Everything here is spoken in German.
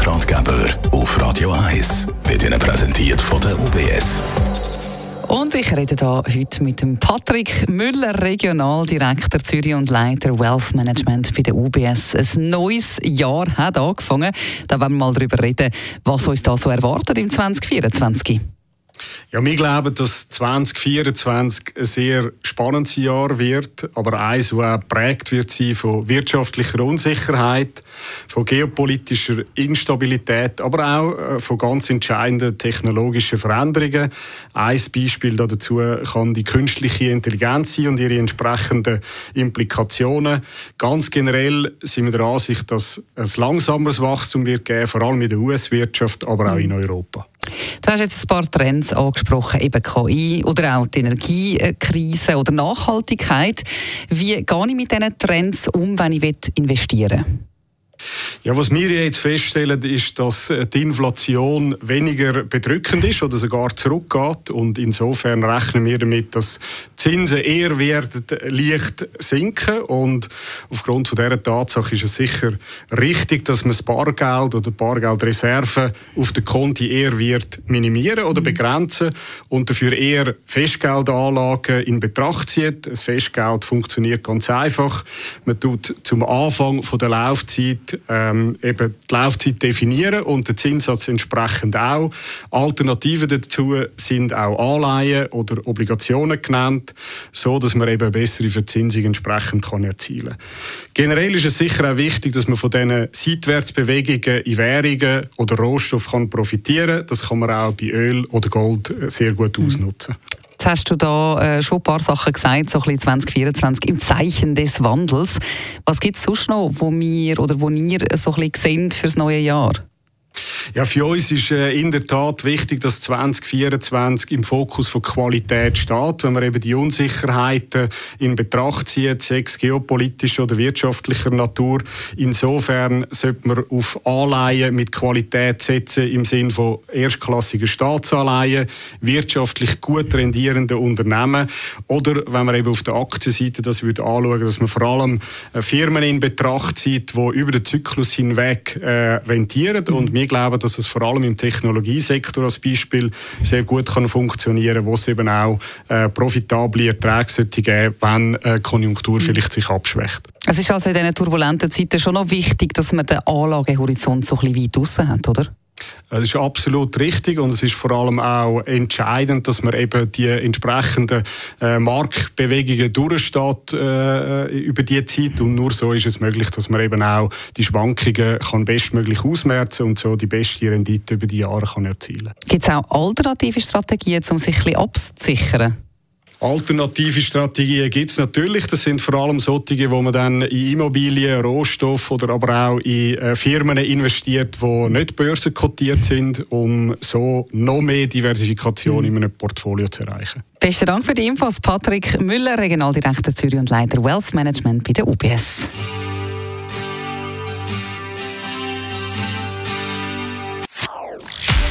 Finanzratgeber auf Radio 1 wird Ihnen präsentiert von der UBS. Und ich rede da heute mit dem Patrick Müller, Regionaldirektor Zürich und Leiter Wealth Management bei der UBS. Ein neues Jahr hat angefangen. Da werden wir mal darüber reden, was uns da so erwartet im 2024. Ja, wir glauben, dass 2024 ein sehr spannendes Jahr wird, aber eins, das auch geprägt wird sein von wirtschaftlicher Unsicherheit, von geopolitischer Instabilität, aber auch äh, von ganz entscheidenden technologischen Veränderungen. Ein Beispiel dazu kann die künstliche Intelligenz sein und ihre entsprechenden Implikationen. Ganz generell sind wir der Ansicht, dass es langsameres Wachstum wird geben, vor allem in der US-Wirtschaft, aber auch in Europa. Du hast jetzt ein paar Trends angesprochen, eben KI oder auch die Energiekrise oder Nachhaltigkeit. Wie gehe ich mit diesen Trends um, wenn ich investieren will? Ja, was wir jetzt feststellen, ist, dass äh, die Inflation weniger bedrückend ist oder sogar zurückgeht. Und insofern rechnen wir damit, dass Zinsen eher werden leicht sinken. Und aufgrund von dieser Tatsache ist es sicher richtig, dass man das Bargeld oder Bargeldreserven auf den Konti eher wird minimieren oder begrenzen und dafür eher Festgeldanlagen in Betracht zieht. Das Festgeld funktioniert ganz einfach. Man tut zum Anfang von der Laufzeit ähm, eben die Laufzeit definieren und den Zinssatz entsprechend auch. Alternativen dazu sind auch Anleihen oder Obligationen genannt, so dass man eben bessere Verzinsung entsprechend kann erzielen. Generell ist es sicher auch wichtig, dass man von diesen Seitwärtsbewegungen in Währungen oder Rohstoff kann profitieren. Das kann man auch bei Öl oder Gold sehr gut mhm. ausnutzen. Jetzt hast du da äh, schon ein paar Sachen gesagt, so ein bisschen 2024 im Zeichen des Wandels. Was gibt es sonst noch, wo wir oder wo ihr so ein bisschen sehen für das neue Jahr? Ja, für uns ist äh, in der Tat wichtig, dass 2024 im Fokus von Qualität steht, wenn man eben die Unsicherheiten in Betracht zieht, sechs geopolitischer oder wirtschaftlicher Natur. Insofern sollte man auf Anleihen mit Qualität setzen im Sinne von erstklassigen Staatsanleihen, wirtschaftlich gut rendierenden Unternehmen oder wenn man eben auf der Aktienseite das würde anschauen, dass man vor allem äh, Firmen in Betracht zieht, die über den Zyklus hinweg äh, rentieren und wir glauben, dass es vor allem im Technologiesektor als Beispiel sehr gut kann funktionieren kann, wo es eben auch äh, profitable Erträge sollte geben, wenn äh, die Konjunktur mhm. vielleicht sich abschwächt. Es ist also in diesen turbulenten Zeiten schon noch wichtig, dass man den Anlagehorizont so ein bisschen weit draussen hat, oder? Das ist absolut richtig und es ist vor allem auch entscheidend, dass man eben die entsprechenden äh, Marktbewegungen durchsteht äh, über die Zeit und nur so ist es möglich, dass man eben auch die Schwankungen kann bestmöglich ausmerzen und so die beste Rendite über die Jahre kann erzielen. Gibt es auch alternative Strategien, um sich ein bisschen abzusichern? Alternative Strategien gibt es natürlich. Das sind vor allem solche, wo man dann in Immobilien, Rohstoff oder aber auch in äh, Firmen investiert, die nicht börsenkotiert sind, um so noch mehr Diversifikation in einem Portfolio zu erreichen. Besten Dank für die Infos, Patrick Müller, Regionaldirektor Zürich und Leiter Wealth Management bei der UBS.